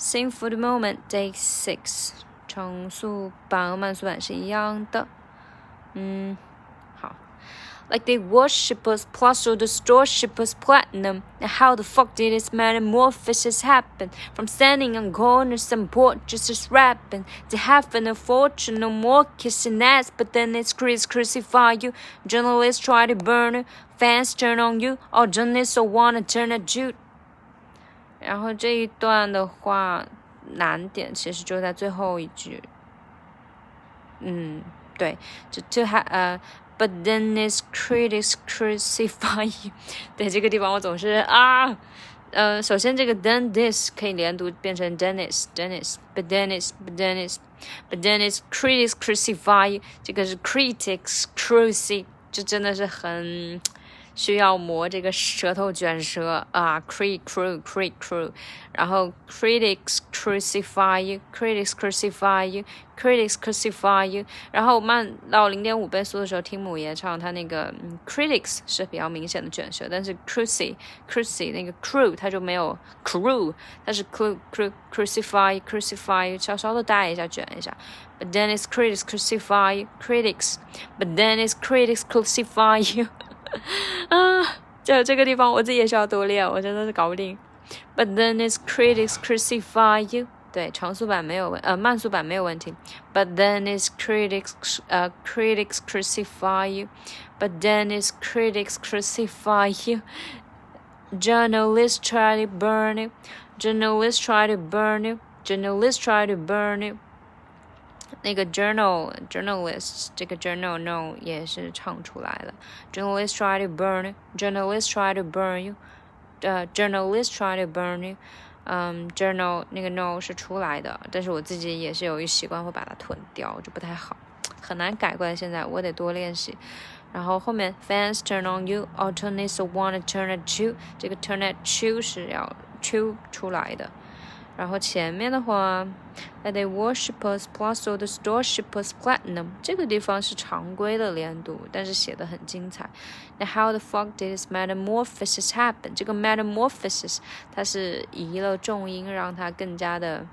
Sing for the moment, day six，长速版和慢速版是一样的。嗯，好。Like they worship us plus or the store ship us platinum. Now how the fuck did this metamorphosis happen? From standing on corners and porches just rapping to having a fortune, no more kissing ass, but then it's Chris crucify you. Journalists try to burn you, fans turn on you, all journalists so wanna turn at you. 然后这一段的话，难点其实就在最后一句。嗯，对，就就还呃，But then his critics crucify。对，这个地方我总是啊，呃，首先这个 then this 可以连读变成 Dennis，Dennis，But then is，But then is，But then his critics crucify。这个是 critics crucify，这真的是很。需要磨这个舌头卷舌啊，cre crew cre crew，然后 critics crucify you，critics crucify you，critics crucify you，然后慢到零点五倍速的时候，听母爷唱，他那个 critics 是比较明显的卷舌，但是 cruci cruci 那个 crew 它就没有 crew，它是 crew crew crucify crucify，稍稍的带一下卷一下。But then it's critics crucify critics，but then it's critics crucify you。啊，就这个地方我自己也需要多练，我真的是搞不定。But then its critics crucify you。对，长速版没有问，呃，慢速版没有问题。But then its critics，呃，critics crucify you。But then its critics crucify you。Journalists try to burn you. Journalists try to burn you. Journalists try to burn you. 那个 journal journalist 这个 journal no 也是唱出来了。Journalists try to burn journalists try to burn you，呃、uh,，journalists try to burn you。嗯，journal 那个 no 是出来的，但是我自己也是有一习惯会把它吞掉，就不太好，很难改过来。现在我得多练习。然后后面 fans turn on you，alternates wanna turn at you，这个 turn at you 是要 chew 出来的。 然后前面的话，that they worship us plus all the store ship us platinum，这个地方是常规的连读，但是写的很精彩。那 how the fuck did this metamorphosis happen？这个 metamorphosis 它是移了重音，让它更加的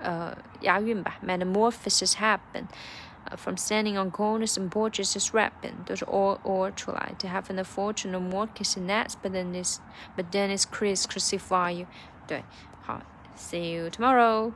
呃押韵吧。metamorphosis happen。Uh, from standing on corners and porches just rapping，都是 or or 出来。To having a fortune or more kissing ass, but then is but then is Chris crucify you。对，好。 See you tomorrow.